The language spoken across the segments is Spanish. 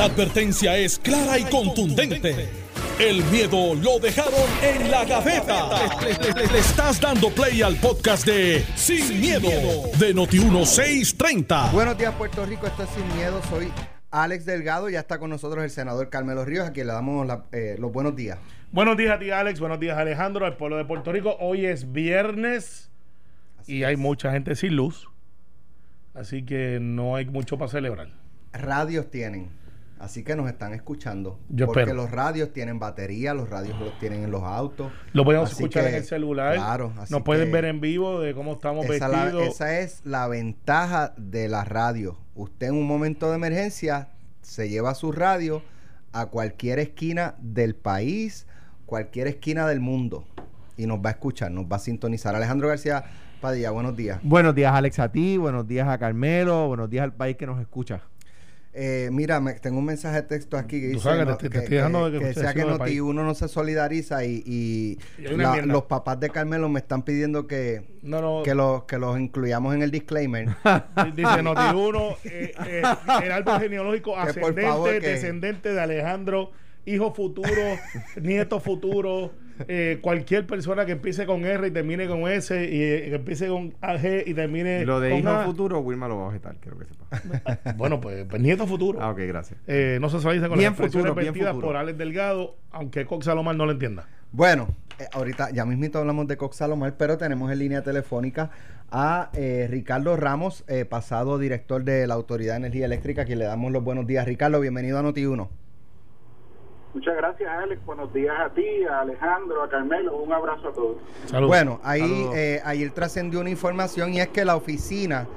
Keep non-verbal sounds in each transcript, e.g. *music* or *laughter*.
La advertencia es clara y contundente. El miedo lo dejaron en la gaveta. Le, estás dando play al podcast de Sin, miedo, de Noti1630. Buenos días, Puerto Rico. Esto es Sin Miedo. Soy Alex Delgado. Ya está con nosotros el senador Carmelo Ríos, a quien le damos eh, los buenos días. Buenos días a ti, Alex. Buenos días, Alejandro, al pueblo de Puerto Rico. Hoy es viernes y hay mucha gente sin luz. Así que no hay mucho para celebrar. Radios tienen. Así que nos están escuchando. Yo porque los radios tienen batería, los radios los tienen en los autos. Lo podemos escuchar en el celular. Claro. nos pueden ver en vivo de cómo estamos vestidos. esa es la ventaja de la radio. Usted en un momento de emergencia se lleva su radio a cualquier esquina del país, cualquier esquina del mundo y nos va a escuchar, nos va a sintonizar. Alejandro García Padilla, buenos días. Buenos días, Alex, a ti, buenos días a Carmelo, buenos días al país que nos escucha. Eh, mira, tengo un mensaje de texto aquí que dice que, que, que, sea que Noti uno no se solidariza y, los papás de Carmelo me están pidiendo que, que, los, que los incluyamos en el disclaimer. *laughs* dice Noti *laughs* uno, eh, eh, el árbol genealógico ascendente, descendente de Alejandro, hijo futuro, nieto futuro. Eh, cualquier persona que empiece con R y termine con S y eh, que empiece con AG y termine lo de hijo futuro Wilma lo va a objetar quiero que sepa. *laughs* Bueno pues, pues, nieto futuro. Ah ok gracias. Eh, no se solidariza con bien las expresiones vertidas por Alex Delgado aunque Cox Salomar no lo entienda. Bueno ahorita ya mismito hablamos de Cox Salomar pero tenemos en línea telefónica a Ricardo Ramos pasado director de la Autoridad de Energía Eléctrica a quien le damos los buenos días. Ricardo bienvenido a Noti1 Muchas gracias, Alex. Buenos días a ti, a Alejandro, a Carmelo. Un abrazo a todos. Bueno, ahí eh, ayer trascendió una información y es que la oficina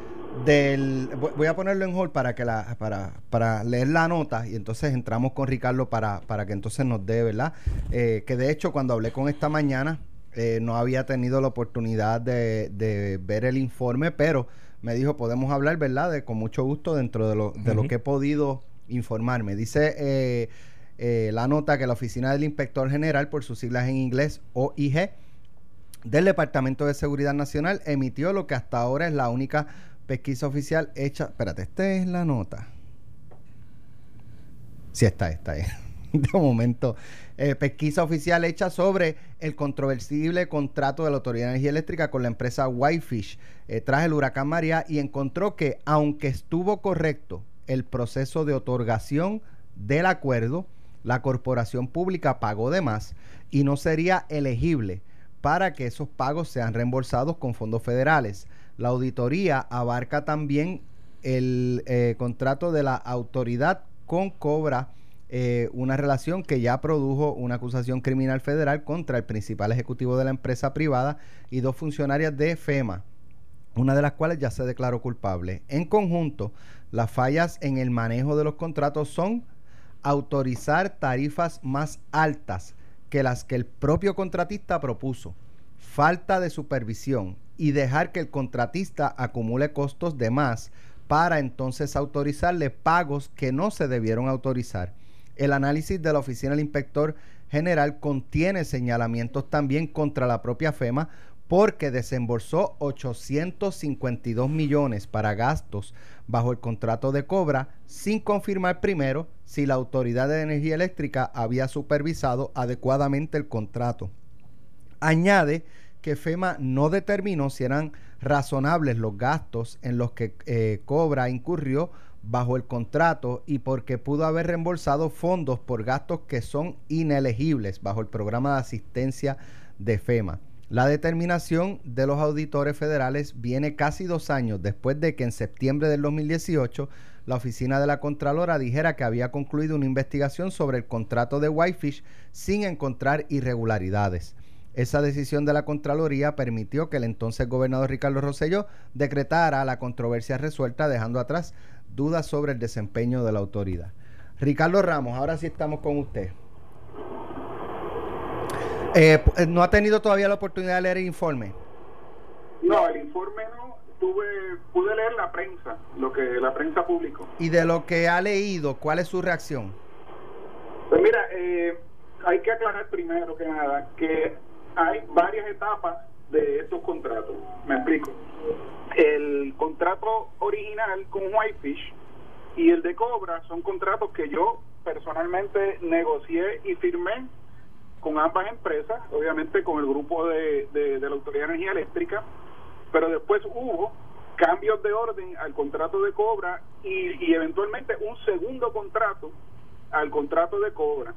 del voy a ponerlo en hold para que la para, para leer la nota y entonces entramos con Ricardo para, para que entonces nos dé verdad eh, que de hecho cuando hablé con esta mañana eh, no había tenido la oportunidad de, de, ver el informe pero me dijo podemos hablar verdad de con mucho gusto dentro de lo, de lo que he podido informarme dice eh, eh, la nota que la Oficina del Inspector General, por sus siglas en inglés, OIG, del Departamento de Seguridad Nacional, emitió lo que hasta ahora es la única pesquisa oficial hecha. Espérate, esta es la nota. Sí, está, está ahí. *laughs* De momento, eh, pesquisa oficial hecha sobre el controversible contrato de la Autoridad de Energía Eléctrica con la empresa Whitefish eh, tras el huracán María y encontró que, aunque estuvo correcto el proceso de otorgación del acuerdo, la corporación pública pagó de más y no sería elegible para que esos pagos sean reembolsados con fondos federales. La auditoría abarca también el eh, contrato de la autoridad con Cobra, eh, una relación que ya produjo una acusación criminal federal contra el principal ejecutivo de la empresa privada y dos funcionarias de FEMA, una de las cuales ya se declaró culpable. En conjunto, las fallas en el manejo de los contratos son autorizar tarifas más altas que las que el propio contratista propuso, falta de supervisión y dejar que el contratista acumule costos de más para entonces autorizarle pagos que no se debieron autorizar. El análisis de la Oficina del Inspector General contiene señalamientos también contra la propia FEMA porque desembolsó 852 millones para gastos bajo el contrato de cobra sin confirmar primero si la Autoridad de Energía Eléctrica había supervisado adecuadamente el contrato. Añade que FEMA no determinó si eran razonables los gastos en los que eh, Cobra incurrió bajo el contrato y porque pudo haber reembolsado fondos por gastos que son inelegibles bajo el programa de asistencia de FEMA. La determinación de los auditores federales viene casi dos años después de que en septiembre del 2018 la oficina de la Contralora dijera que había concluido una investigación sobre el contrato de Whitefish sin encontrar irregularidades. Esa decisión de la Contraloría permitió que el entonces gobernador Ricardo Rosselló decretara la controversia resuelta, dejando atrás dudas sobre el desempeño de la autoridad. Ricardo Ramos, ahora sí estamos con usted. Eh, eh, ¿No ha tenido todavía la oportunidad de leer el informe? No, el informe no. Tuve, pude leer la prensa, lo que la prensa publicó. Y de lo que ha leído, ¿cuál es su reacción? Pues mira, eh, hay que aclarar primero que nada que hay varias etapas de estos contratos. Me explico. El contrato original con Whitefish y el de Cobra son contratos que yo personalmente negocié y firmé con ambas empresas, obviamente con el grupo de, de, la Autoridad de Energía Eléctrica, pero después hubo cambios de orden al contrato de Cobra y, y eventualmente un segundo contrato al contrato de Cobra.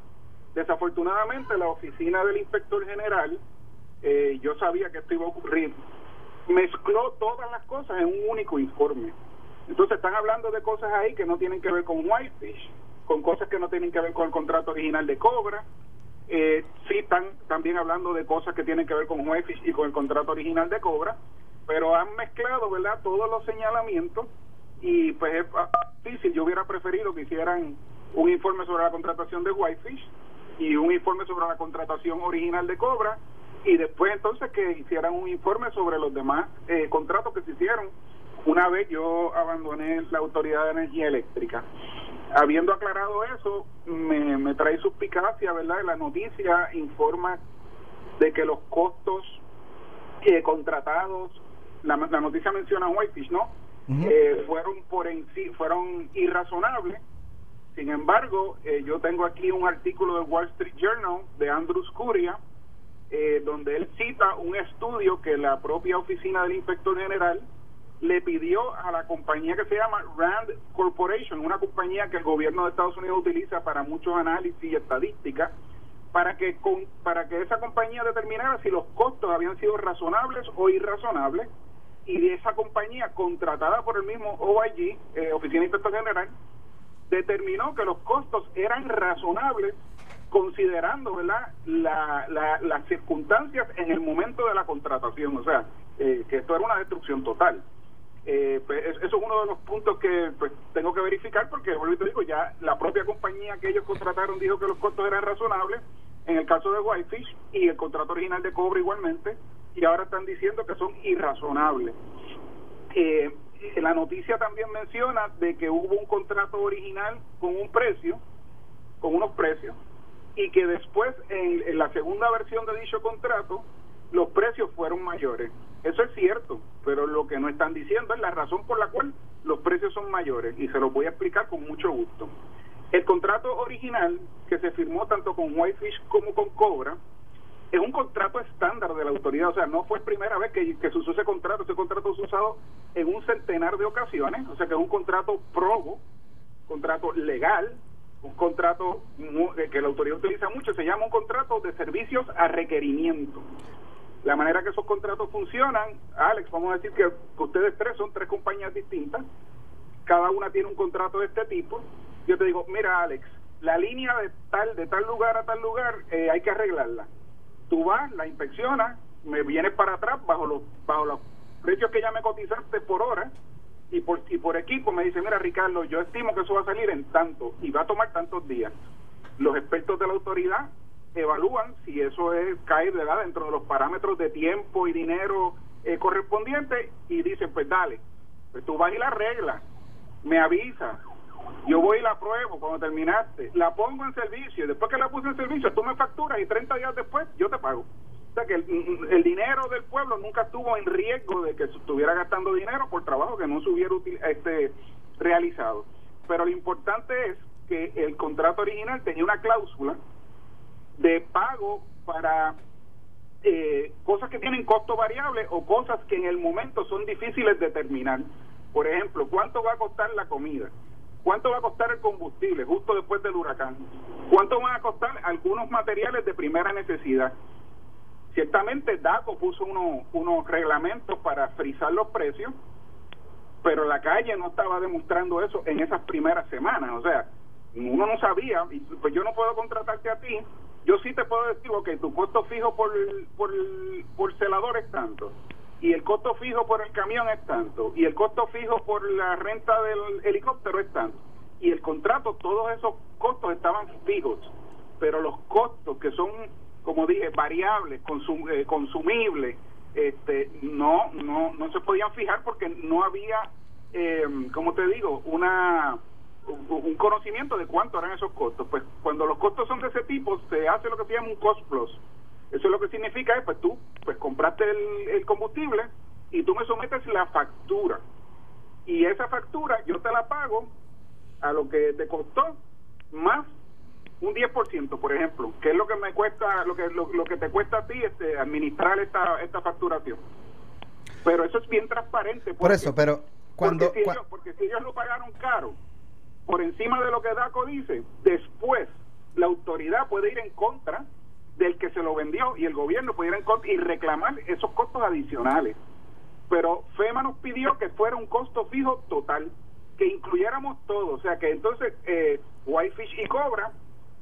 Desafortunadamente la oficina del inspector general, eh, yo sabía que esto iba a ocurrir, mezcló todas las cosas en un único informe. Entonces están hablando de cosas ahí que no tienen que ver con Whitefish, con cosas que no tienen que ver con el contrato original de Cobra. Eh, están también hablando de cosas que tienen que ver con Whitefish y con el contrato original de Cobra, pero han mezclado, ¿verdad?, todos los señalamientos y pues es difícil. Yo hubiera preferido que hicieran un informe sobre la contratación de Whitefish y un informe sobre la contratación original de Cobra y después entonces que hicieran un informe sobre los demás eh, contratos que se hicieron una vez yo abandoné la Autoridad de Energía Eléctrica. Habiendo aclarado eso, me, me trae suspicacia, ¿verdad? La noticia informa de que los costos eh, contratados, la, la, noticia menciona Whitefish, ¿no? eh, fueron por en sí, fueron irrazonables. Sin embargo, eh, yo tengo aquí un artículo de Wall Street Journal de Andrew Scuria, eh, donde él cita un estudio que la propia oficina del inspector general le pidió a la compañía que se llama Rand Corporation, una compañía que el gobierno de Estados Unidos utiliza para muchos análisis y estadísticas, para que con, para que esa compañía determinara si los costos habían sido razonables o irrazonables y de esa compañía contratada por el mismo OIG, eh, Oficina de Inspector General, determinó que los costos eran razonables considerando ¿verdad? La, las circunstancias en el momento de la contratación, o sea, eh, que esto era una destrucción total. Eh, pues eso es uno de los puntos que pues, tengo que verificar porque, te digo, ya la propia compañía que ellos contrataron dijo que los costos eran razonables en el caso de Whitefish y el contrato original de cobre igualmente y ahora están diciendo que son irrazonables. Eh, la noticia también menciona de que hubo un contrato original con un precio, con unos precios, y que después en la segunda versión de dicho contrato los precios fueron mayores. Eso es cierto, pero lo que no están diciendo es la razón por la cual los precios son mayores y se los voy a explicar con mucho gusto. El contrato original que se firmó tanto con Whitefish como con Cobra es un contrato estándar de la autoridad, o sea, no fue primera vez que, se usó ese contrato, ese contrato ha usado en un centenar de ocasiones, o sea que es un contrato probo, contrato legal, un contrato eh, que la autoridad utiliza mucho, se llama un contrato de servicios a requerimiento la manera que esos contratos funcionan, Alex, vamos a decir que, ustedes tres son tres compañías distintas, cada una tiene un contrato de este tipo. Yo te digo, mira, Alex, la línea de tal de tal lugar a tal lugar eh, hay que arreglarla. Tú vas, la inspeccionas, me vienes para atrás bajo los bajo los precios que ya me cotizaste por hora y por y por equipo me dice, mira, Ricardo, yo estimo que eso va a salir en tanto y va a tomar tantos días. Los expertos de la autoridad evalúan si eso es caer ¿verdad? dentro de los parámetros de tiempo y dinero eh, correspondientes y dicen, pues dale, pues tú vas y la regla, me avisa, yo voy y la pruebo cuando terminaste, la pongo en servicio, y después que la puse en servicio, tú me facturas y 30 días después yo te pago. O sea que el, dinero del pueblo nunca estuvo en riesgo de que estuviera gastando dinero por trabajo que no se hubiera este, realizado. Pero lo importante es que el contrato original tenía una cláusula de pago para eh, cosas que tienen costo variable o cosas que en el momento son difíciles de determinar. Por ejemplo, ¿cuánto va a costar la comida? ¿Cuánto va a costar el combustible justo después del huracán? ¿Cuánto van a costar algunos materiales de primera necesidad? Ciertamente DACO puso unos, unos reglamentos para frizar los precios, pero la calle no estaba demostrando eso en esas primeras semanas. O sea, uno no sabía, pues yo no puedo contratarte a ti yo sí te puedo decir, ok, tu costo fijo por, por, por celador es tanto, y el costo fijo por el camión es tanto, y el costo fijo por la renta del helicóptero es tanto. Y el contrato, todos esos costos estaban fijos, pero los costos que son, como dije, variables, eh, consumibles, este, no, no, no se podían fijar porque no había, eh, como te digo, una un conocimiento de cuánto eran esos costos. Pues cuando los costos son de ese tipo, se hace lo que se llama un cost plus. Eso es lo que significa es, pues tú, pues compraste el, combustible y tú me sometes la factura. Y esa factura yo te la pago a lo que te costó más un 10%, por ejemplo, que es lo que me cuesta, lo que lo, que te cuesta a ti este, administrar esta, esta facturación. Pero eso es bien transparente. por eso, pero cuando... Porque si, ellos, porque si ellos lo pagaron caro, por encima de lo que DACO dice, después la autoridad puede ir en contra del que se lo vendió y el gobierno puede ir en contra y reclamar esos costos adicionales. Pero FEMA nos pidió que fuera un costo fijo total, que incluyéramos todo. O sea que entonces eh, Whitefish y Cobra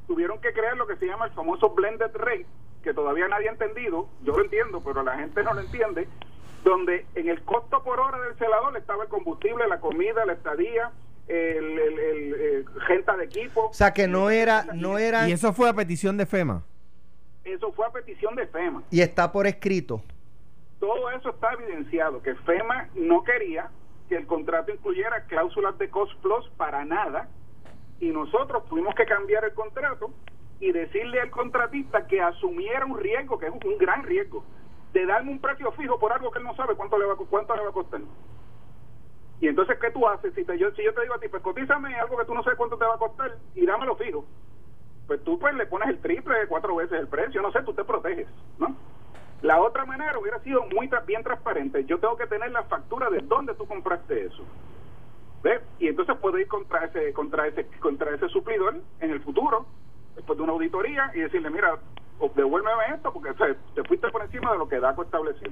tuvieron que crear lo que se llama el famoso blended rate, que todavía nadie ha entendido, yo lo entiendo, pero la gente no lo entiende, donde en el costo por hora del celador estaba el combustible, la comida, la estadía, el, el, gente de equipo. O sea que no era, no era. Y eso fue a petición de FEMA. Eso fue a petición de FEMA. Y está por escrito. Todo eso está evidenciado, que FEMA no quería que el contrato incluyera cláusulas de cost plus para nada, y nosotros tuvimos que cambiar el contrato y decirle al contratista que asumiera un riesgo, que es un gran riesgo, de darme un precio fijo por algo que él no sabe cuánto le va, cuánto le va a costar. Y entonces, ¿qué tú haces? Si, te, yo, si yo te digo a ti, pues cotízame algo que tú no sabes cuánto te va a costar y dámelo fijo, pues tú pues le pones el triple, cuatro veces el precio, no sé, tú te proteges, ¿no? La otra manera hubiera sido muy bien transparente. Yo tengo que tener la factura de dónde tú compraste eso. Y entonces puedo ir contra ese, contra ese, contra ese suplidor en el futuro, después de una auditoría, y decirle, mira, devuélveme esto porque te fuiste por encima de lo que DACO estableció.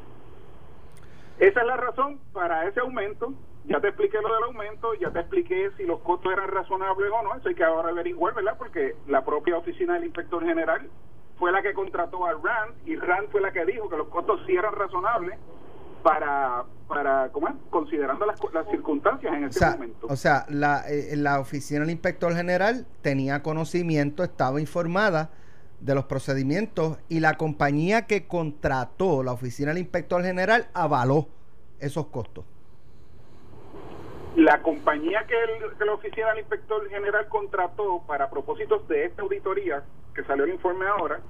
Esa es la razón para ese aumento. Ya te expliqué lo del aumento, ya te expliqué si los costos eran razonables o no. Eso hay que ahora averiguar, ¿verdad? Porque la propia oficina del inspector general fue la que contrató a RAND y RAND fue la que dijo que los costos sí eran razonables para, para ¿cómo es? considerando las, las circunstancias en ese momento. O sea, la, eh, la oficina del inspector general tenía conocimiento, estaba informada de los procedimientos y la compañía que contrató la oficina del inspector general avaló esos costos. La compañía que, la oficina del inspector general contrató para propósitos de esta auditoría, que salió el informe ahora,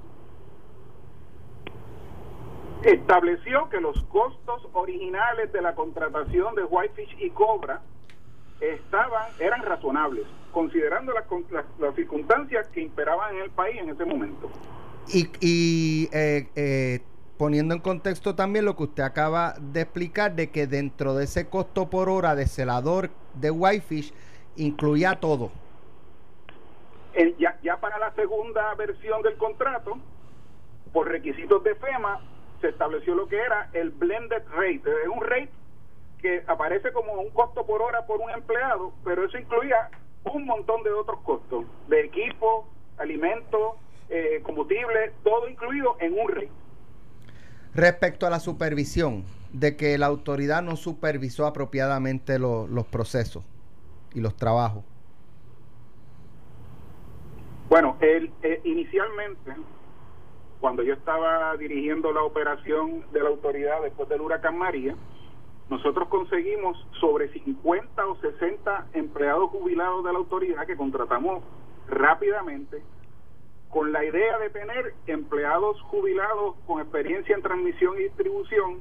estableció que los costos originales de la contratación de Whitefish y Cobra estaban eran razonables, considerando las, las, circunstancias que imperaban en el país en ese momento. Y, y eh, eh, poniendo en contexto también lo que usted acaba de explicar, de que dentro de ese costo por hora de celador de Whitefish incluía todo. ya, ya para la segunda versión del contrato, por requisitos de FEMA, se estableció lo que era el blended rate. Es un rate que aparece como un costo por hora por un empleado, pero eso incluía un montón de otros costos, de equipo, alimentos, eh, combustible, todo incluido en un rate. Respecto a la supervisión, de que la autoridad no supervisó apropiadamente los procesos y los trabajos. Bueno, él, eh, inicialmente cuando yo estaba dirigiendo la operación de la autoridad después del huracán María, nosotros conseguimos sobre 50 o 60 empleados jubilados de la autoridad que contratamos rápidamente con la idea de tener empleados jubilados con experiencia en transmisión y distribución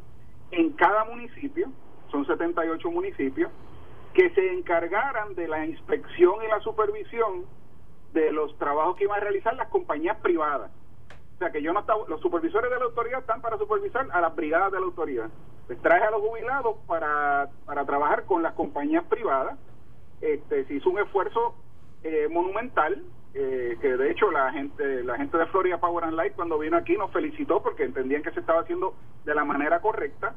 en cada municipio, son 78 municipios, que se encargaran de la inspección y la supervisión de los trabajos que iban a realizar las compañías privadas sea que yo no estaba, los supervisores de la autoridad están para supervisar a las brigadas de la autoridad. Les traje a los jubilados para, para trabajar con las compañías privadas. Este, se hizo un esfuerzo eh, monumental, eh, que de hecho la gente, la gente de Florida Power and Light cuando vino aquí nos felicitó porque entendían que se estaba haciendo de la manera correcta.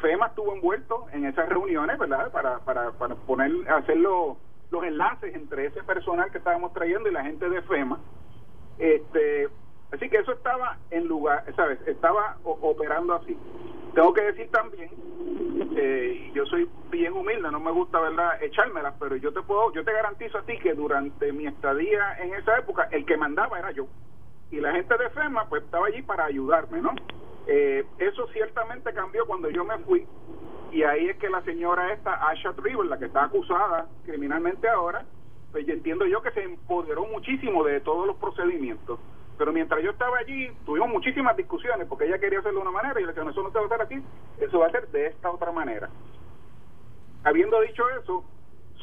FEMA estuvo envuelto en esas reuniones, ¿verdad? Para, para, para poner, hacer los, los enlaces entre ese personal que estábamos trayendo y la gente de FEMA. Este, Así que eso estaba en lugar, ¿sabes? Estaba operando así. Tengo que decir también, eh, yo soy bien humilde, no me gusta, ¿verdad?, echármelas, pero yo te puedo, yo te garantizo a ti que durante mi estadía en esa época, el que mandaba era yo. Y la gente de FEMA, pues estaba allí para ayudarme, ¿no? Eh, eso ciertamente cambió cuando yo me fui. Y ahí es que la señora esta, Asha River, la que está acusada criminalmente ahora, pues entiendo yo que se empoderó muchísimo de todos los procedimientos pero mientras yo estaba allí, tuvimos muchísimas discusiones porque ella quería hacerlo de una manera y yo le decía, no, eso no se va a hacer así, eso va a ser de esta otra manera. Habiendo dicho eso,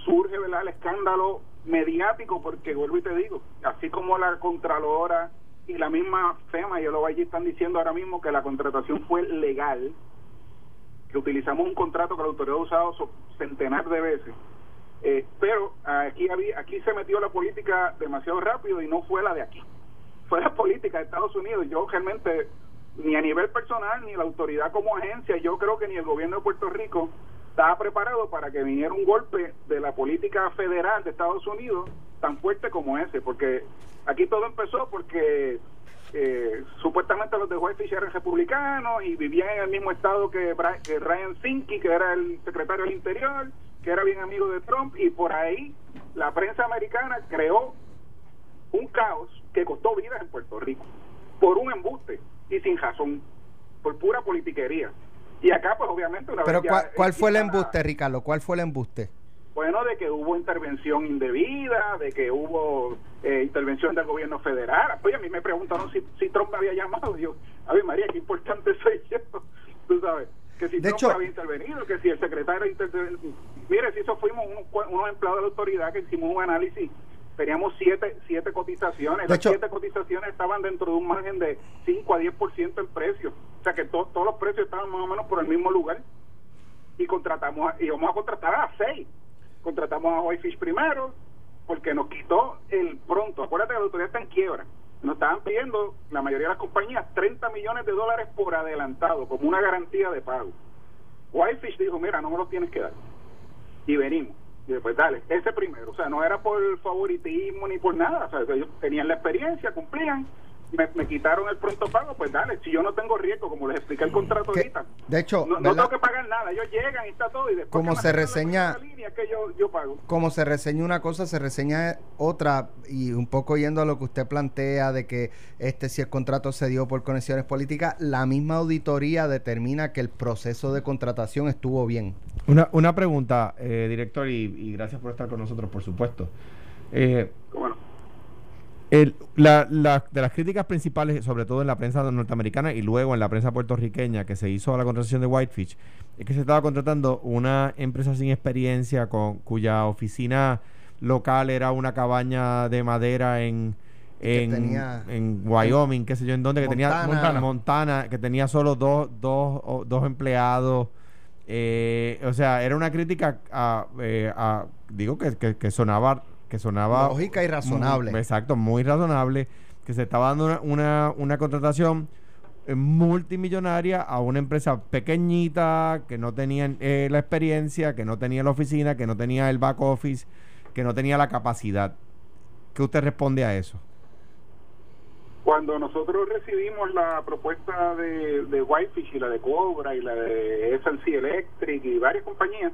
surge ¿verdad? el escándalo mediático, porque vuelvo y te digo, así como la Contralora y la misma FEMA y el OIG están diciendo ahora mismo que la contratación fue legal, que utilizamos un contrato que la autoridad ha usado centenar de veces, eh, pero aquí, había, aquí se metió la política demasiado rápido y no fue la de aquí, fue la política de Estados Unidos. Yo realmente, ni a nivel personal, ni la autoridad como agencia, yo creo que ni el gobierno de Puerto Rico estaba preparado para que viniera un golpe de la política federal de Estados Unidos tan fuerte como ese, porque aquí todo empezó porque eh, supuestamente los de Whitefish eran republicanos y vivían en el mismo estado que, Ryan Sinky, que era el secretario del Interior, que era bien amigo de Trump, y por ahí la prensa americana creó un caos que costó vidas en Puerto Rico, por un embuste y sin razón, por pura politiquería. Y acá, pues obviamente... Una Pero ¿cuál, fue el embuste, Ricardo? ¿Cuál fue el embuste? Bueno, de que hubo intervención indebida, de que hubo eh, intervención del gobierno federal. Oye, a mí me preguntaron si, si Trump había llamado. Yo, a ver, María, qué importante *laughs* soy yo. Tú sabes, que si Trump había intervenido, que si el secretario intervenido. Mire, si eso fuimos unos, unos empleados de la autoridad que hicimos un análisis teníamos siete, siete cotizaciones. Las siete cotizaciones estaban dentro de un margen de 5 a 10% en precio. O sea que todos los precios estaban más o menos por el mismo lugar. Y contratamos, y vamos a contratar a seis. Contratamos a Whitefish primero, porque nos quitó el pronto. Acuérdate que la autoridad está en quiebra. Nos estaban pidiendo, la mayoría de las compañías, 30 millones de dólares por adelantado, como una garantía de pago. Whitefish dijo, mira, no me lo tienes que dar. Y venimos. Después, dale, ese primero. O sea, no era por favoritismo ni por nada. O sea, ellos tenían la experiencia, cumplían me, quitaron el pronto pago, pues dale, si yo no tengo riesgo, como les expliqué el contrato ahorita. De hecho, no, tengo que pagar nada, ellos llegan y está todo y después como se reseña que yo, pago. Como se reseña una cosa, se reseña otra y un poco yendo a lo que usted plantea de que este si el contrato se dio por conexiones políticas, la misma auditoría determina que el proceso de contratación estuvo bien. Una, una pregunta, eh, director, y, gracias por estar con nosotros, por supuesto. Eh, el, la, de las críticas principales, sobre todo en la prensa norteamericana y luego en la prensa puertorriqueña que se hizo a la contratación de Whitefish, es que se estaba contratando una empresa sin experiencia con cuya oficina local era una cabaña de madera en, en, en Wyoming, qué sé yo, en donde, que tenía Montana, Montana, que tenía solo dos, dos, dos empleados. Eh, o sea, era una crítica a, eh, a digo que, que, que sonaba que sonaba... Lógica y razonable. exacto, muy razonable, que se estaba dando una, una, contratación eh, multimillonaria a una empresa pequeñita que no tenía eh, la experiencia, que no tenía la oficina, que no tenía el back office, que no tenía la capacidad. ¿Qué usted responde a eso? Cuando nosotros recibimos la propuesta de, de Whitefish y la de Cobra y la de SNC Electric y varias compañías,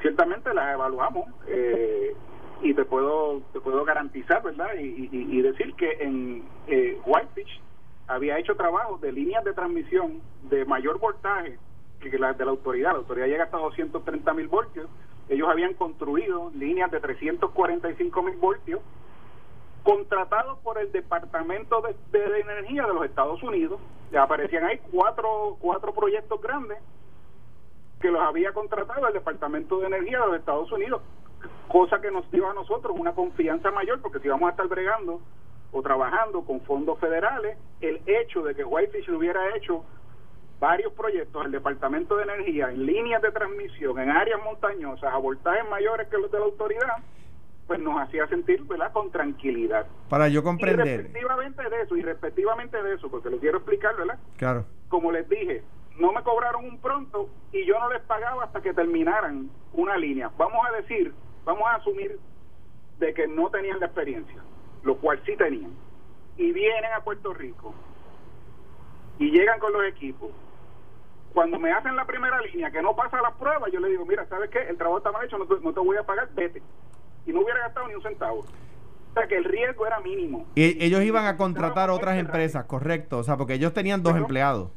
ciertamente las evaluamos. Eh, y te puedo te puedo garantizar verdad y, y, decir que en eh, Whitefish había hecho trabajos de líneas de transmisión de mayor voltaje que las de la autoridad. La autoridad llega hasta 230 mil voltios. Ellos habían construido líneas de 345 mil voltios contratados por el Departamento de, de, Energía de los Estados Unidos. Aparecían ahí cuatro cuatro proyectos grandes que los había contratado el Departamento de Energía de los Estados Unidos cosa que nos dio a nosotros una confianza mayor, porque si vamos a estar bregando o trabajando con fondos federales, el hecho de que Whitefish hubiera hecho varios proyectos el Departamento de Energía en líneas de transmisión en áreas montañosas a voltajes mayores que los de la autoridad, pues nos hacía sentir ¿verdad? con tranquilidad. Para yo comprender. Y respectivamente de eso, y respectivamente de eso, porque lo quiero explicar, ¿verdad? Claro. Como les dije, no me cobraron un pronto y yo no les pagaba hasta que terminaran una línea. Vamos a decir vamos a asumir de que no tenían la experiencia, lo cual sí tenían, y vienen a Puerto Rico y llegan con los equipos. Cuando me hacen la primera línea que no pasa las pruebas, yo le digo, mira, ¿sabes qué? El trabajo está mal hecho, no te, no te voy a pagar, vete. Y no hubiera gastado ni un centavo. O sea, que el riesgo era mínimo. Y ellos iban a contratar otras empresas, correcto. O sea, porque ellos tenían dos empleados.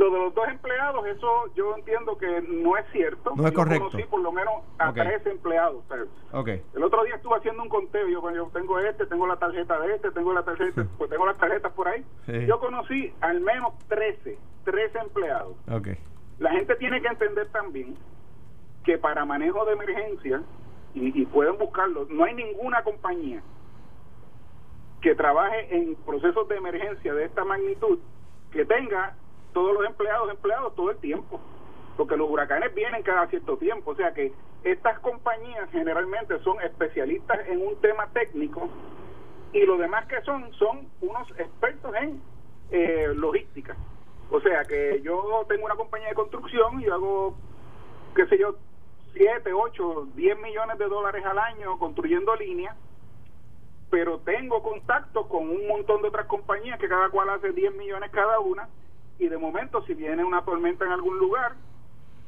Lo de los dos empleados, eso yo entiendo que no es cierto. No es correcto. conocí por lo menos a tres empleados. okay. El otro día estuve haciendo un conteo. Yo, tengo este, tengo la tarjeta de este, tengo la tarjeta, *laughs* pues tengo las tarjetas por ahí. Yo conocí al menos 13, 13 empleados. Okay. La gente tiene que entender también que para manejo de emergencia y, pueden buscarlo, no hay ninguna compañía que trabaje en procesos de emergencia de esta magnitud que tenga todos los empleados empleados todo el tiempo porque los huracanes vienen cada cierto tiempo o sea que estas compañías generalmente son especialistas en un tema técnico y lo demás que son son unos expertos en eh, logística. O sea que yo tengo una compañía de construcción y hago qué sé yo 7, 8, 10 millones de dólares al año construyendo líneas, pero tengo contacto con un montón de otras compañías que cada cual hace 10 millones cada una, y de momento si viene una tormenta en algún lugar,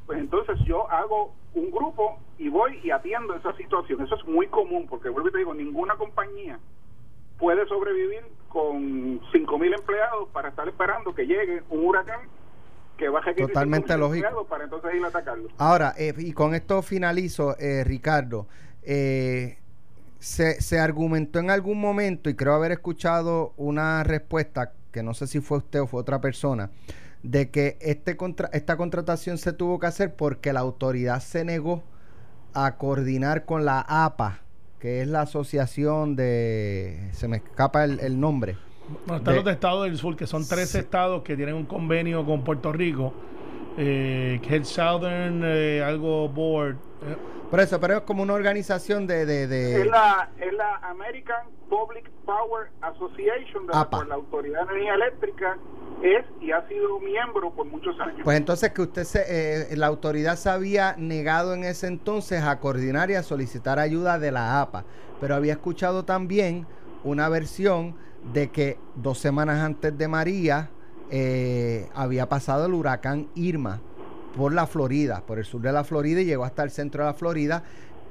pues entonces yo hago un grupo y voy y atiendo esa situación. Eso es muy común, porque vuelvo y te digo, ninguna compañía puede sobrevivir con 5 mil empleados para estar esperando que llegue un huracán que baje Totalmente lógico. Para entonces ir a atacarlo. Ahora, eh, y con esto finalizo, eh, Ricardo. Eh, se, se argumentó en algún momento, y creo haber escuchado una respuesta, que no sé si fue usted o fue otra persona, de que este contra, esta contratación se tuvo que hacer porque la autoridad se negó a coordinar con la APA, que es la asociación de, se me escapa el, el nombre, bueno, están los de Estados del Sur, que son tres estados que tienen un convenio con Puerto Rico, eh, que es el Southern eh, algo Board. Por eso, pero es como una organización de... de, Es, la, es la American Public Power Association, de la, la Autoridad de Energía Eléctrica es y ha sido miembro por muchos años. Pues entonces que usted se, eh, la autoridad se había negado en ese entonces a coordinar y a solicitar ayuda de la APA, pero había escuchado también una versión de que dos semanas antes de María eh, había pasado el huracán Irma por la Florida, por el sur de la Florida y llegó hasta el centro de la Florida.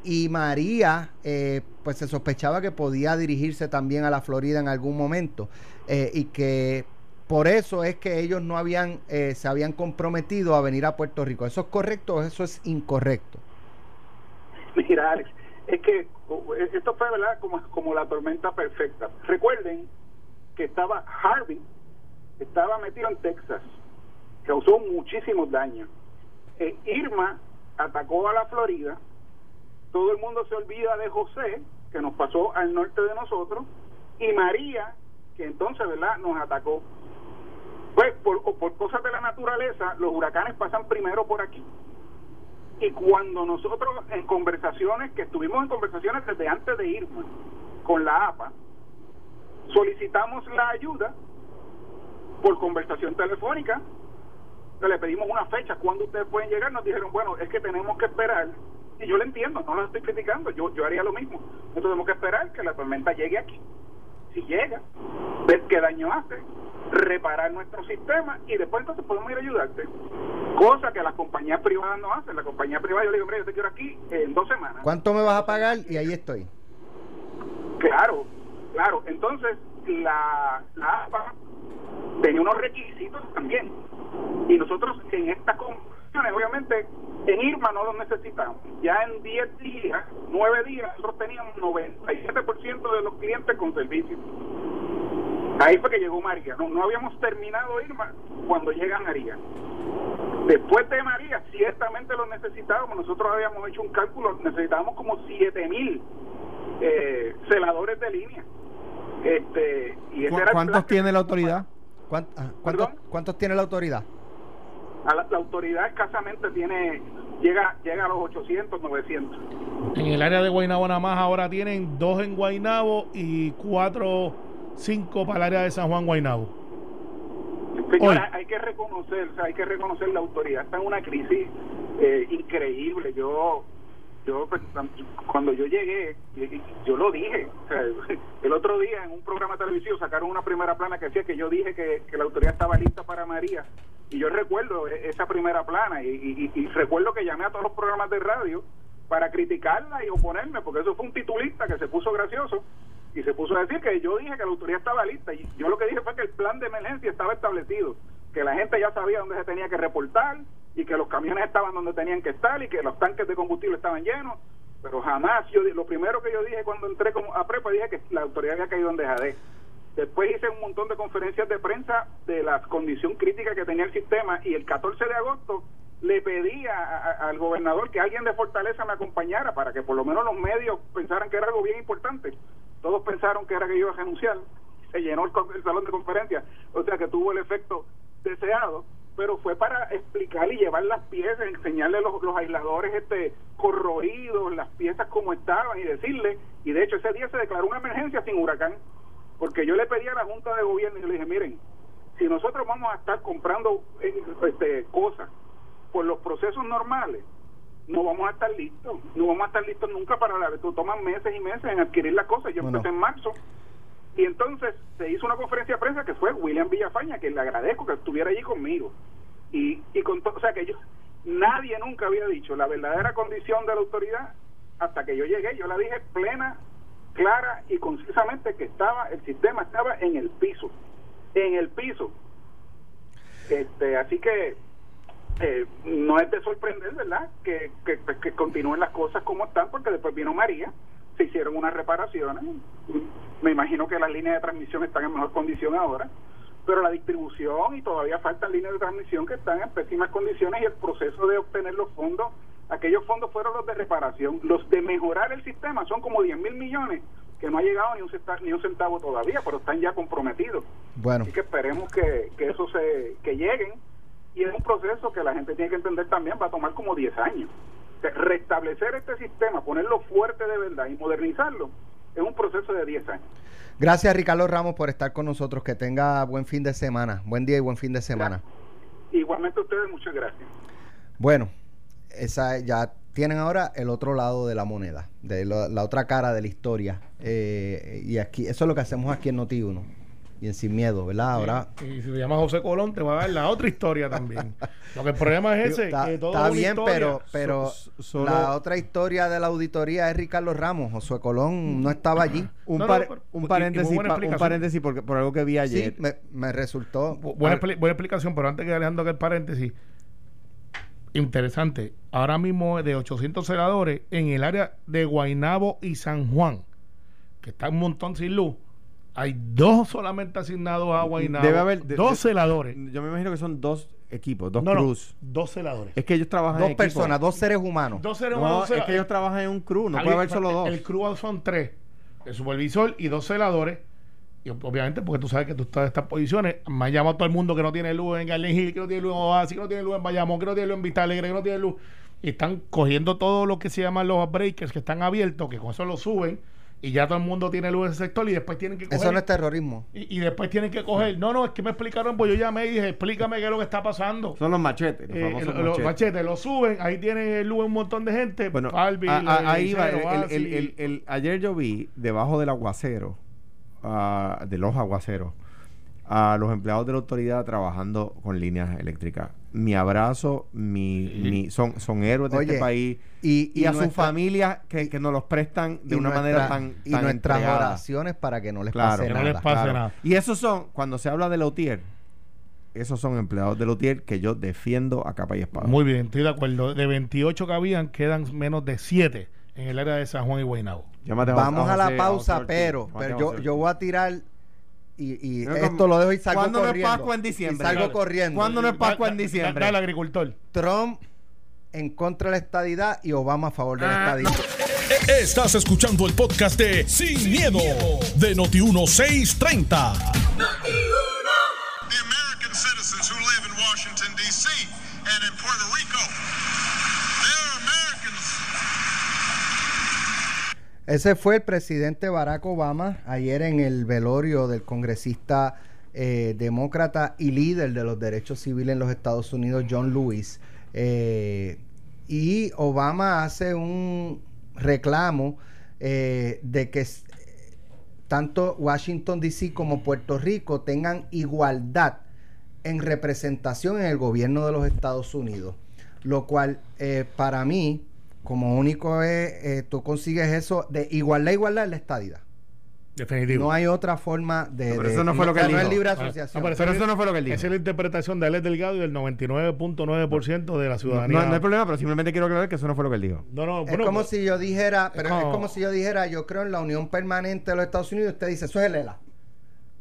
Y María, eh, pues se sospechaba que podía dirigirse también a la Florida en algún momento eh, y que por eso es que ellos no habían, se habían comprometido a venir a Puerto Rico. ¿Eso es correcto o eso es incorrecto? Mira, Alex, es que esto fue, ¿verdad? Como, como la tormenta perfecta. Recuerden que estaba Harvey, estaba metido en Texas, causó muchísimos daños. Irma atacó a la Florida, todo el mundo se olvida de José, que nos pasó al norte de nosotros, y María, que entonces, ¿verdad?, nos atacó. Pues por, por cosas de la naturaleza, los huracanes pasan primero por aquí. Y cuando nosotros en conversaciones, que estuvimos en conversaciones desde antes de Irma, con la APA, solicitamos la ayuda por conversación telefónica, le pedimos una fecha, cuando ustedes pueden llegar, nos dijeron, bueno, es que tenemos que esperar, y yo lo entiendo, no lo estoy criticando, yo, yo haría lo mismo, nosotros tenemos que esperar que la tormenta llegue aquí. Si llega, ver qué daño hace, reparar nuestro sistema y después entonces podemos ir a ayudarte. Cosa que las compañías privadas no hacen. La compañía privada, yo le digo, hombre, yo te quiero aquí en dos semanas. ¿Cuánto me vas a pagar? Y ahí estoy. Claro, Claro, entonces la, la APA tenía unos requisitos también. Y nosotros en estas condiciones, obviamente, en Irma no los necesitamos. Ya en 10 días, 9 días, nosotros teníamos 97% de los clientes con servicio. Ahí fue que llegó María. No, no habíamos terminado Irma cuando llega María. Después de María, ciertamente lo necesitábamos. Nosotros habíamos hecho un cálculo, necesitábamos como 7 mil eh, celadores de línea. Este, y ¿Cuántos tiene la autoridad? Ah, ¿Cuántos, ¿Cuántos tiene la autoridad? la, autoridad escasamente tiene llega llega a los 800, 900. En el área de Guaynabo nada más ahora tienen dos en Guaynabo y cuatro, cinco para el área de San Juan Guaynabo. Señora, hay que reconocer, hay que reconocer la autoridad está en una crisis eh, increíble. Yo yo pues, cuando yo llegué yo lo dije *laughs* el otro día en un programa televisivo sacaron una primera plana que decía que yo dije que, la autoridad estaba lista para María y yo recuerdo e, esa primera plana y, recuerdo que llamé a todos los programas de radio para criticarla y oponerme porque eso fue un titulista que se puso gracioso y se puso a decir que yo dije que la autoridad estaba lista y yo lo que dije fue que el plan de emergencia estaba establecido que la gente ya sabía dónde se tenía que reportar y que los camiones estaban donde tenían que estar y que los tanques de combustible estaban llenos, pero jamás yo lo primero que yo dije cuando entré como a prepa dije que la autoridad había caído en dejadez. Después hice un montón de conferencias de prensa de la condición crítica que tenía el sistema y el 14 de agosto le pedí al gobernador que alguien de Fortaleza me acompañara para que por lo menos los medios pensaran que era algo bien importante. Todos pensaron que era que iba a renunciar. Se llenó el, salón de conferencias, o sea que tuvo el efecto deseado, pero fue para explicar y llevar las piezas, enseñarle los, los aisladores este corroídos, las piezas como estaban y decirle, y de hecho ese día se declaró una emergencia sin huracán, porque yo le pedí a la Junta de Gobierno y le dije, miren, si nosotros vamos a estar comprando eh, este, cosas por los procesos normales, no vamos a estar listos, no vamos a estar listos nunca para la toman meses y meses en adquirir las cosas. Yo empecé en marzo y entonces se hizo una conferencia de prensa que fue William Villafaña, que le agradezco que estuviera allí conmigo. Y, y con o sea que yo, nadie nunca había dicho la verdadera condición de la autoridad hasta que yo llegué, yo la dije plena, clara y concisamente que estaba, el sistema estaba en el piso, en el piso. Este, así que eh, no es de sorprender, ¿verdad? Que, que, que, continúen las cosas como están, porque después vino María, se hicieron unas reparaciones. Me imagino que las líneas de transmisión están en mejor condición ahora, pero la distribución y todavía faltan líneas de transmisión que están en pésimas condiciones y el proceso de obtener los fondos, aquellos fondos fueron los de reparación. Los de mejorar el sistema son como 10 mil millones que no ha llegado ni un centavo, ni un centavo todavía, pero están ya comprometidos. Bueno. Así que esperemos que, que eso se que lleguen y es un proceso que la gente tiene que entender también, va a tomar como 10 años. Restablecer este sistema, ponerlo fuerte de verdad y modernizarlo, es un proceso de 10 años. Gracias Ricardo Ramos por estar con nosotros, que tenga buen fin de semana, buen día y buen fin de semana. Igualmente a ustedes, muchas gracias. Bueno, esa ya tienen ahora el otro lado de la moneda, de la otra cara de la historia. Eh, y aquí, eso es lo que hacemos aquí en Noti1 y Sin Miedo, ¿verdad? Ahora... Y si se llama José Colón, te va a dar la otra historia también. *laughs* Lo que el problema es ese, está, que todo Está bien, pero, pero la otra historia de la auditoría es Ricardo Ramos. José Colón no estaba allí. Un, un paréntesis, un paréntesis porque, por algo que vi ayer. Sí, me, resultó... Buena, buena explicación, pero antes que Alejandro el paréntesis, interesante. Ahora mismo de 800 celadores en el área de Guainabo y San Juan, que está un montón sin luz hay dos solamente asignados a Guaynabo. Debe haber dos celadores. Yo me imagino que son dos equipos, dos no, dos celadores. Es que ellos trabajan dos personas, dos seres humanos. Dos seres humanos. es que ellos trabajan en un crew, no puede haber solo dos. El crew son tres, el supervisor y dos celadores. Y obviamente, porque tú sabes que tú estás en estas posiciones, me ha llamado todo el mundo que no tiene luz en Garden Hill, que no tiene luz en Oasis, que no tiene luz en Bayamón, que no tiene luz en Vista Alegre, que no tiene luz. Y están cogiendo todo lo que se llaman los breakers que están abiertos, que con eso lo suben y ya todo el mundo tiene luz en ese sector y después tienen que coger. Eso no es terrorismo. Y, después tienen que coger. No, no, es que me explicaron, pues yo llamé y dije, explícame qué es lo que está pasando. Son los machetes. Los, eh, los machetes. los suben, ahí tiene luz un montón de gente. Bueno, ahí va. El, ayer yo vi debajo del aguacero, uh, de los aguaceros, a los empleados de la autoridad trabajando con líneas eléctricas. Mi abrazo, mi, son, son héroes de este país y, a sus familias que, que, nos los prestan de una manera tan, y nuestras oraciones para que no les pase, nada. Y esos son, cuando se habla de Lautier, esos son empleados de Lautier que yo defiendo a capa y espada. Muy bien, estoy de acuerdo. De 28 que habían, quedan menos de 7 en el área de San Juan y Guaynabo. Vamos a, la pausa, pero, pero yo, yo voy a tirar y, esto lo dejo y salgo ¿Cuándo corriendo. no es Pascua en diciembre? salgo corriendo. ¿Cuándo no es Pascua en diciembre? el agricultor. Trump en contra de la estadidad y Obama a favor de la ah, estadidad. Estás escuchando el podcast de Sin, miedo, de Noti 1630. Ese fue el presidente Barack Obama ayer en el velorio del congresista eh, demócrata y líder de los derechos civiles en los Estados Unidos, John Lewis. Eh, y Obama hace un reclamo eh, de que tanto Washington, D.C. como Puerto Rico tengan igualdad en representación en el gobierno de los Estados Unidos. Lo cual para mí como único es, eh, tú consigues eso de igualdad a igualdad en la estadidad. Definitivo. No hay otra forma de. pero eso no fue lo que él dijo. libre asociación. pero, eso no fue lo que él dijo. Esa es la interpretación de Alex Delgado y del 99.9% de la ciudadanía. No, no, hay problema, pero simplemente quiero aclarar que eso no fue lo que él dijo. No, no, es como si yo dijera, pero es como si yo dijera, yo creo en la unión permanente de los Estados Unidos y usted dice, eso es el ELA.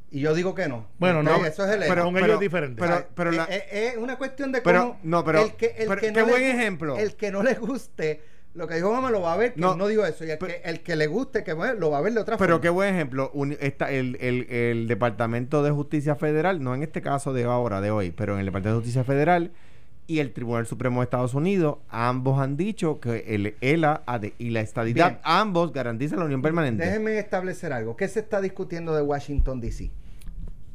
Y yo digo que no. Bueno, no, eso es el pero, con ellos es diferente. Pero, pero es, una cuestión de cómo no, pero, el que, el que no buen ejemplo. El que no le guste lo que dijo Obama lo va a ver, no, no digo eso, y el, que, el que le guste, que lo va a ver de otra forma. Pero qué buen ejemplo, el, el, el, Departamento de Justicia Federal, no en este caso de ahora, de hoy, pero en el Departamento de Justicia Federal y el Tribunal Supremo de Estados Unidos, ambos han dicho que el ELA y la estadidad, ambos garantizan la unión permanente. Déjenme establecer algo. ¿Qué se está discutiendo de Washington, D.C.?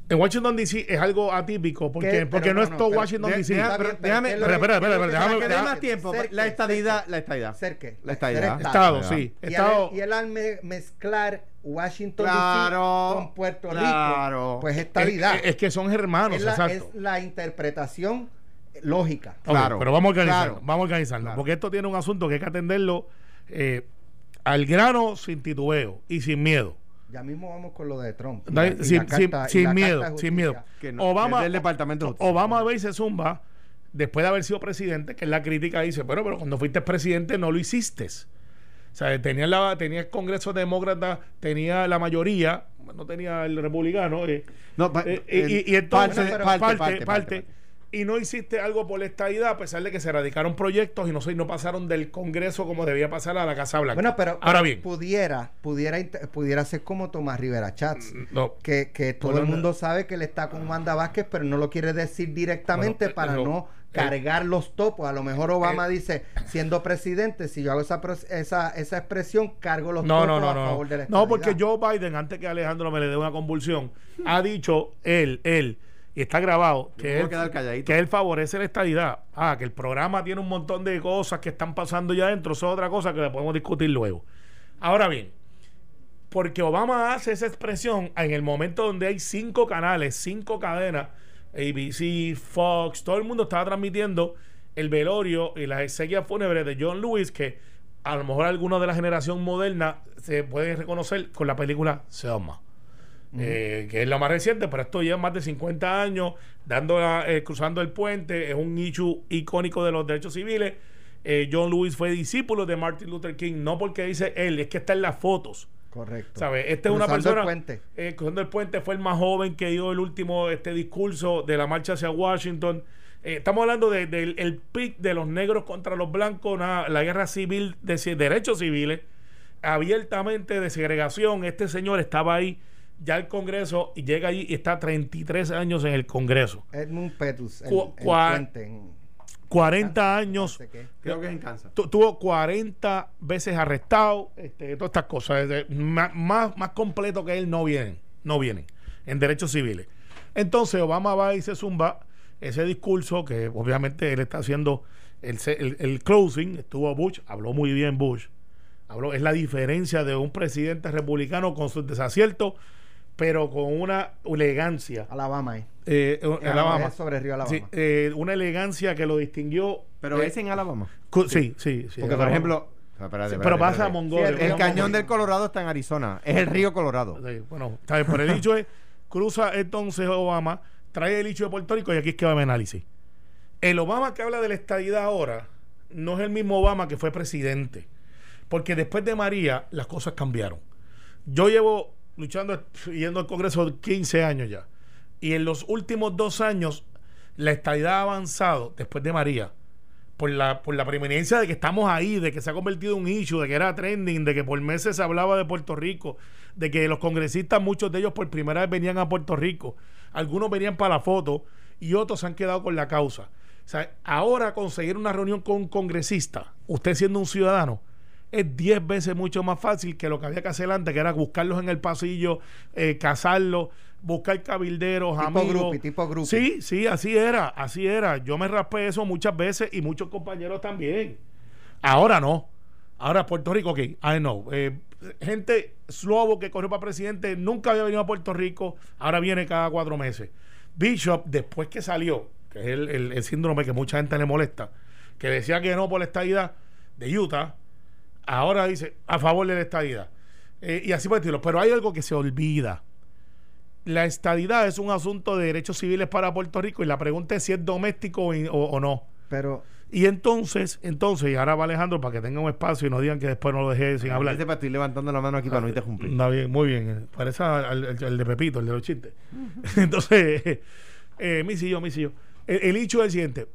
En Washington DC es algo atípico porque, porque no, es todo Washington DC. Déjame, espera, espera, espera, déjame, déjame más tiempo. La estadidad, la estadidad. Cerque. La estadidad. Estado, sí. Estado. Y él al mezclar Washington DC con Puerto Rico, pues estadidad. Es, es, que son hermanos, es la, exacto. Es la interpretación lógica. claro. Pero vamos a organizarlo, vamos a organizarlo. Porque esto tiene un asunto que hay que atenderlo eh, al grano sin titubeo y sin miedo. Ya mismo vamos con lo de Trump. sin, miedo, sin miedo. Obama, del departamento Obama ve y se zumba después de haber sido presidente, que es la crítica, dice, pero, pero cuando fuiste presidente no lo hiciste. O sea, tenía, la, tenía el Congreso Demócrata, tenía la mayoría, no tenía el republicano. Eh, no, eh, y, entonces, parte, parte y no hiciste algo por la estadidad, a pesar de que se radicaron proyectos y no, no pasaron del Congreso como debía pasar a la Casa Blanca. Bueno, pero ahora bien, pudiera, pudiera, pudiera ser como Tomás Rivera Chats, mm, que, que todo el mundo sabe que él está con Wanda Vázquez, pero no lo quiere decir directamente para no. cargar los topos. A lo mejor Obama dice, siendo presidente, si yo hago esa, esa, esa expresión, cargo los topos a favor de la No, porque Joe Biden, antes que Alejandro me le dé una convulsión, ha dicho él, él, y está grabado que él, que él favorece la estadidad. Ah, que el programa tiene un montón de cosas que están pasando ya adentro. Eso es otra cosa que le podemos discutir luego. Ahora bien, porque Obama hace esa expresión en el momento donde hay cinco canales, cinco cadenas, ABC, Fox, todo el mundo estaba transmitiendo el velorio y la exequia fúnebre de John Lewis, que a lo mejor algunos de la generación moderna se pueden reconocer con la película Selma. Eh, que es la más reciente, pero esto lleva más de 50 años dando eh, cruzando el puente, es un issue icónico de los derechos civiles. Eh, John Lewis fue discípulo de Martin Luther King, no porque dice él, es que está en las fotos. Correcto. ¿Sabe? Este es una persona. El puente. cruzando el puente fue el más joven que dio el último este discurso de la marcha hacia Washington. estamos hablando del de, el pic de los negros contra los blancos, la guerra civil de derechos civiles, abiertamente de segregación. Este señor estaba ahí ya el Congreso y llega allí y está 33 años en el Congreso. Edmund Petus, el, 40 años. Creo que es en Kansas. tuvo 40 veces arrestado, este, todas estas cosas. más, más, completo que él no vienen, no vienen en derechos civiles. Entonces Obama va y se zumba ese discurso que obviamente él está haciendo el, el closing, estuvo Bush, habló muy bien Bush. Habló, es la diferencia de un presidente republicano con sus desaciertos pero con una elegancia. Alabama, eh. eh, Alabama. sobre Río Alabama. Sí, eh, una elegancia que lo distinguió. Pero es en Alabama. Sí, sí, sí. Porque, por ejemplo. pero pasa a Mongolia. el, cañón del Colorado está en Arizona. Es el río Colorado. bueno, pero el dicho es: cruza entonces Obama, trae el dicho de Puerto Rico y aquí es que va mi análisis. El Obama que habla de la estadidad ahora no es el mismo Obama que fue presidente. Porque después de María, las cosas cambiaron. Yo llevo luchando, yendo al Congreso 15 años ya. Y en los últimos dos años, la estadidad ha avanzado, después de María, por la, por la preeminencia de que estamos ahí, de que se ha convertido en un issue, de que era trending, de que por meses se hablaba de Puerto Rico, de que los congresistas, muchos de ellos por primera vez venían a Puerto Rico, algunos venían para la foto y otros se han quedado con la causa. O sea, ahora conseguir una reunión con un congresista, usted siendo un ciudadano, es 10 veces mucho más fácil que lo que había que hacer antes, que era buscarlos en el pasillo, eh, cazarlos, buscar cabilderos, tipo amigos. tipo Sí, sí, así era, así era. Yo me raspé eso muchas veces y muchos compañeros también. Ahora no. Ahora Puerto Rico, ok, I know. Eh, gente slobo que corrió para presidente nunca había venido a Puerto Rico, ahora viene cada cuatro meses. Bishop, después que salió, que es el, el síndrome que mucha gente le molesta, que decía que no por la estadía de Utah, ahora dice a favor de la estadidad. Eh, y así por decirlo. Pero hay algo que se olvida. La estadidad es un asunto de derechos civiles para Puerto Rico y la pregunta es si es doméstico o, no. Pero Y entonces, entonces, y ahora va Alejandro para que tenga un espacio y no digan que después no lo dejé sin hablar. Estoy levantando la mano aquí para no irte cumplir. Está bien, muy bien. Parece el, de Pepito, el de los chistes. *laughs* entonces, *laughs* eh, misillo, misillo. El, el hecho es el siguiente.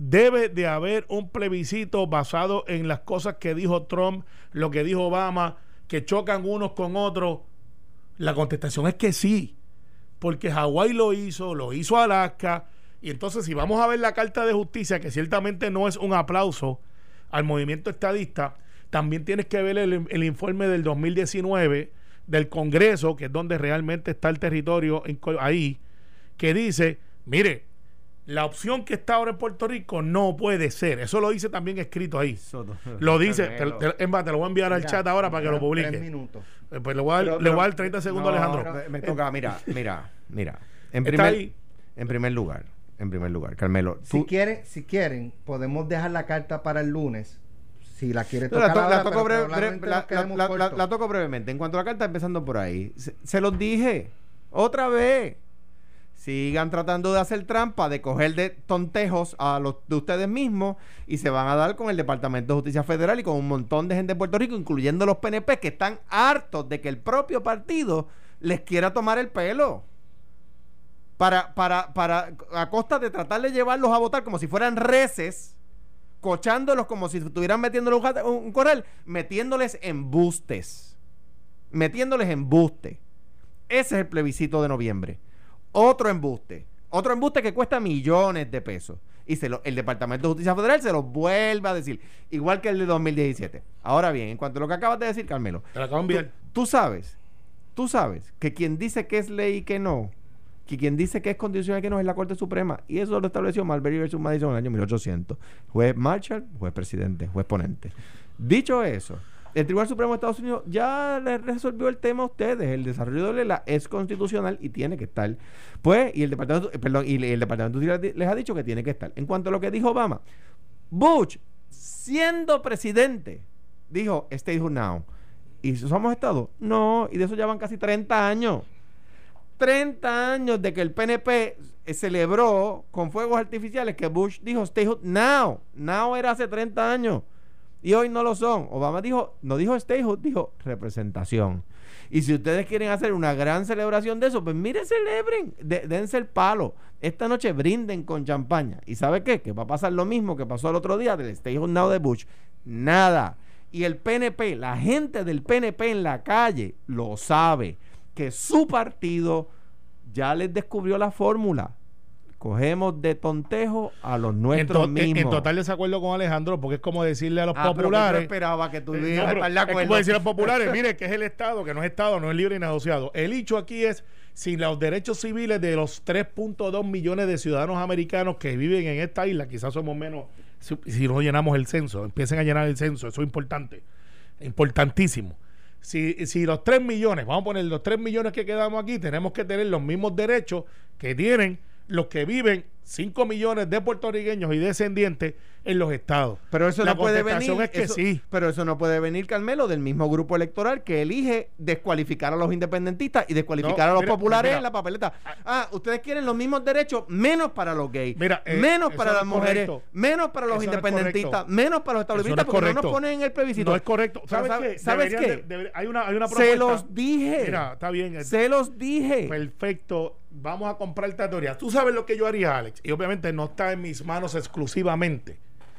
Debe de haber un plebiscito basado en las cosas que dijo Trump, lo que dijo Obama, que chocan unos con otros. La contestación es que sí, porque Hawái lo hizo, lo hizo Alaska y entonces, si vamos a ver la Carta de Justicia, que ciertamente no es un aplauso al movimiento estadista, también tienes que ver el, informe del 2019 del Congreso, que es donde realmente está el territorio ahí, que dice, mire, la opción que está ahora en Puerto Rico no puede ser. Eso lo dice también escrito ahí. Lo dice. Te, lo voy a enviar al chat ahora para que lo publique. minutos. Eh, pues le voy a, dar 30 segundos Alejandro. Me toca, mira, *laughs* mira, mira. En primer, en primer lugar, en primer lugar. Carmelo. Si, quieren, si quieren, podemos dejar la carta para el lunes. Si la quiere tocar la, toco brevemente. En cuanto a la carta, empezando por ahí. Se, los dije. Otra vez. Sigan tratando de hacer trampa, de coger de tontejos a los de ustedes mismos y se van a dar con el Departamento de Justicia Federal y con un montón de gente de Puerto Rico, incluyendo los PNP, que están hartos de que el propio partido les quiera tomar el pelo para, para, para, a costa de tratar de llevarlos a votar como si fueran reces, cochándolos como si estuvieran metiéndolos un, un corral, metiéndoles embustes. Metiéndoles embuste. Ese es el plebiscito de noviembre. Otro embuste. Otro embuste que cuesta millones de pesos. Y se lo, el Departamento de Justicia Federal se lo vuelve a decir. Igual que el de 2017. Ahora bien, en cuanto a lo que acabas de decir, Carmelo. tú, tú sabes, tú sabes que quien dice que es ley y que no, que quien dice que es condicional que no es la Corte Suprema. Y eso lo estableció Marbury versus Madison en el año 1800. Juez Marshall, juez presidente, juez ponente. Dicho eso, el Tribunal Supremo de Estados Unidos ya resolvió el tema a ustedes. El desarrollo de la es constitucional y tiene que estar. Pues, y el Departamento, eh, perdón, y el Departamento les ha dicho que tiene que estar. En cuanto a lo que dijo Obama, Bush, siendo presidente, dijo, stay now. ¿Y somos Estado? No, y de eso ya van casi 30 años. 30 años de que el PNP eh, celebró con fuegos artificiales que Bush dijo stay hot now. Now era hace 30 años. Y hoy no lo son. Obama dijo, no dijo stay hot, dijo representación. Y si ustedes quieren hacer una gran celebración de eso, pues miren, celebren, dense el palo. Esta noche brinden con champaña. ¿Y sabe qué? Que va a pasar lo mismo que pasó el otro día del Stay Hot Now de Bush. Nada. Y el PNP, la gente del PNP en la calle lo sabe que su partido ya les descubrió la fórmula. Cogemos de tontejo a los nuestros en mismos. En total desacuerdo con Alejandro, porque es como decirle a los ah, populares. esperaba que tú eh, es como decir a los populares, *laughs* mire, que es el Estado, que no es Estado, no es libre y negociado. El hecho aquí es si los derechos civiles de los 3.2 millones de ciudadanos americanos que viven en esta isla, quizás somos menos si, si no llenamos el censo, empiecen a llenar el censo, eso es importante, importantísimo si, si los 3 millones, vamos a poner los 3 millones que quedamos aquí, tenemos que tener los mismos derechos que tienen los que viven 5 millones de puertorriqueños y descendientes en los estados. Pero eso no puede venir. Es que sí. Pero eso no puede venir, Carmelo, del mismo grupo electoral que elige descualificar a los independentistas y descualificar a los populares en la papeleta. Ah, ustedes quieren los mismos derechos, menos para los gays, eh, menos para las mujeres, menos para los independentistas, menos para los establecimientos, porque no nos ponen en el plebiscito. No es correcto. ¿Sabes, ¿sabes qué? hay, una, hay una propuesta. Se los dije. Mira, está bien. Se los dije. Perfecto vamos a comprar esta teoría. Tú sabes lo que yo haría, Alex. Y obviamente no está en mis manos exclusivamente.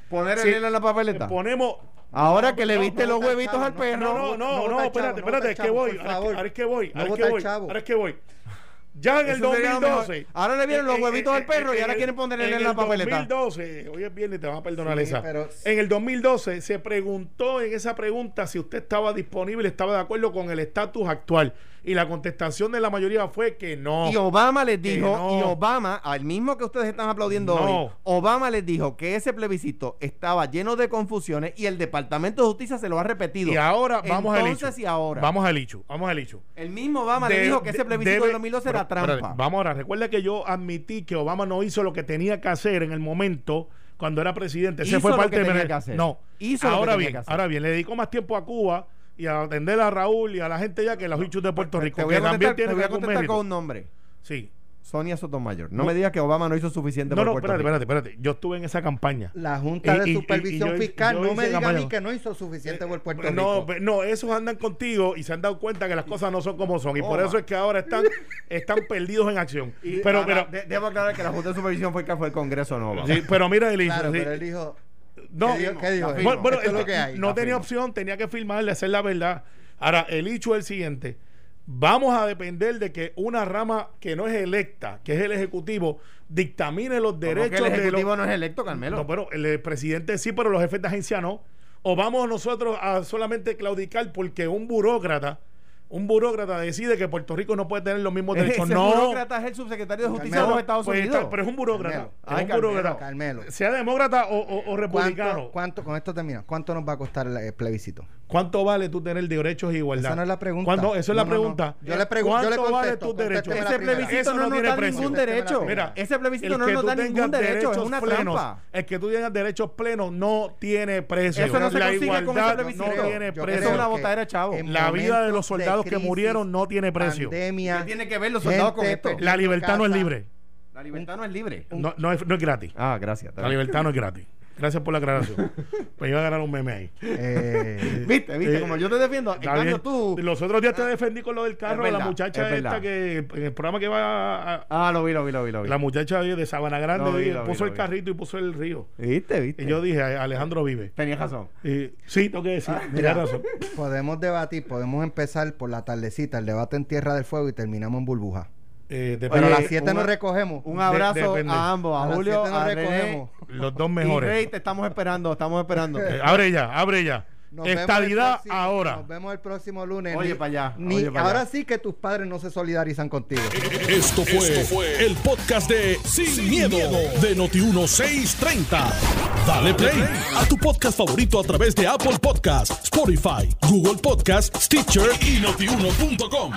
Poner el en la papeleta. Ponemos. Ahora que le viste los huevitos al perro. No, no, no, espérate, espérate, es que voy. Ahora es que voy. Ahora es que voy. Ya en el 2012. Ahora le vieron los huevitos al perro y ahora quieren ponerle en, la papeleta. En el 2012, hoy es viernes, te van a perdonar esa. En el 2012 se preguntó en esa pregunta si usted estaba disponible, estaba de acuerdo con el estatus actual. Y la contestación de la mayoría fue que no. Y Obama les dijo, y Obama, al mismo que ustedes están aplaudiendo hoy, Obama les dijo que ese plebiscito estaba lleno de confusiones y el Departamento de Justicia se lo ha repetido. Y ahora vamos al hecho. y ahora. Vamos al hecho, vamos al hecho. El mismo Obama le dijo que ese plebiscito de 2012 era trampa. vamos ahora, recuerda que yo admití que Obama no hizo lo que tenía que hacer en el momento cuando era presidente. Ese fue parte de No, hizo ahora bien, ahora bien, le dedicó más tiempo a Cuba y a atender a Raúl y a la gente ya que los bichos de Puerto Rico. Te voy a contestar, con un nombre. Sí. Sonia Sotomayor. No, me digas que Obama no hizo suficiente no, por no, Puerto espérate, Rico. espérate, espérate. Yo estuve en esa campaña. La Junta de Supervisión Fiscal no me diga a mí que no hizo suficiente por Puerto Rico. No, no, esos andan contigo y se han dado cuenta que las cosas no son como son. Y por eso es que ahora están, están perdidos en acción. pero, pero, debo aclarar que la Junta de Supervisión fue, fue el Congreso, no. Sí, pero mira, él Claro, pero él dijo... No, ¿Qué? Bueno, no tenía opción, tenía que firmarle, hacer la verdad. Ahora, el hecho es el siguiente vamos a depender de que una rama que no es electa, que es el Ejecutivo, dictamine los derechos que el Ejecutivo no es electo, Carmelo. No, pero el presidente sí, pero los jefes de agencia no. O vamos nosotros a solamente claudicar porque un burócrata un burócrata decide que Puerto Rico no puede tener los mismos derechos. Ese no. burócrata es el subsecretario de Justicia de los Estados pues, Unidos. pero es un burócrata. es un burócrata. Sea demócrata o, republicano. ¿Cuánto, con esto termina. ¿Cuánto nos va a costar el plebiscito? ¿Cuánto vale tú tener derechos e igualdad? Esa no es la pregunta. eso es la pregunta. Yo le pregunto. ¿Cuánto vale tus derechos? Ese plebiscito no, nos da ningún derecho. Mira, ese plebiscito no nos da ningún derecho. Es una trampa. El que tú tengas derechos plenos no tiene precio. Eso no se la igualdad no tiene precio. Eso es una botadera, chavo. La vida de los soldados que murieron no tiene precio. Pandemia. ¿Qué tiene que ver los soldados con esto? La libertad no es libre. La libertad no es libre. No, no, es, no es gratis. Ah, gracias. La libertad no es gratis. Gracias por la aclaración. *laughs* pues iba a ganar un meme ahí. Eh, viste, viste, eh, como yo te defiendo. En cambio, tú. Los otros días te defendí con lo del carro de la muchacha esta que en el programa que va a, Ah, lo vi, lo vi, lo vi. Lo vi. La muchacha de Sabana Grande puso el carrito y puso el río. Viste, viste. Y yo dije, Alejandro vive. Tenías razón. sí, tengo que decir. Ah, mira, razón. Podemos debatir, podemos empezar por la tardecita, el debate en Tierra del Fuego y terminamos en burbuja. Eh, Pero a las 7 nos recogemos. Un abrazo a ambos, a, Julio, a recogemos. los dos mejores. Y Rey, te estamos esperando, estamos esperando. *laughs* Eh, abre ya, abre ya. Estadidad ahora. Nos vemos el próximo lunes. Oye, para allá. ahora sí que tus padres no se solidarizan contigo. Esto fue, el podcast de Sin, miedo, de Noti1630. Dale play a tu podcast favorito a través de Apple Podcasts, Spotify, Google Podcasts, Stitcher y notiuno.com.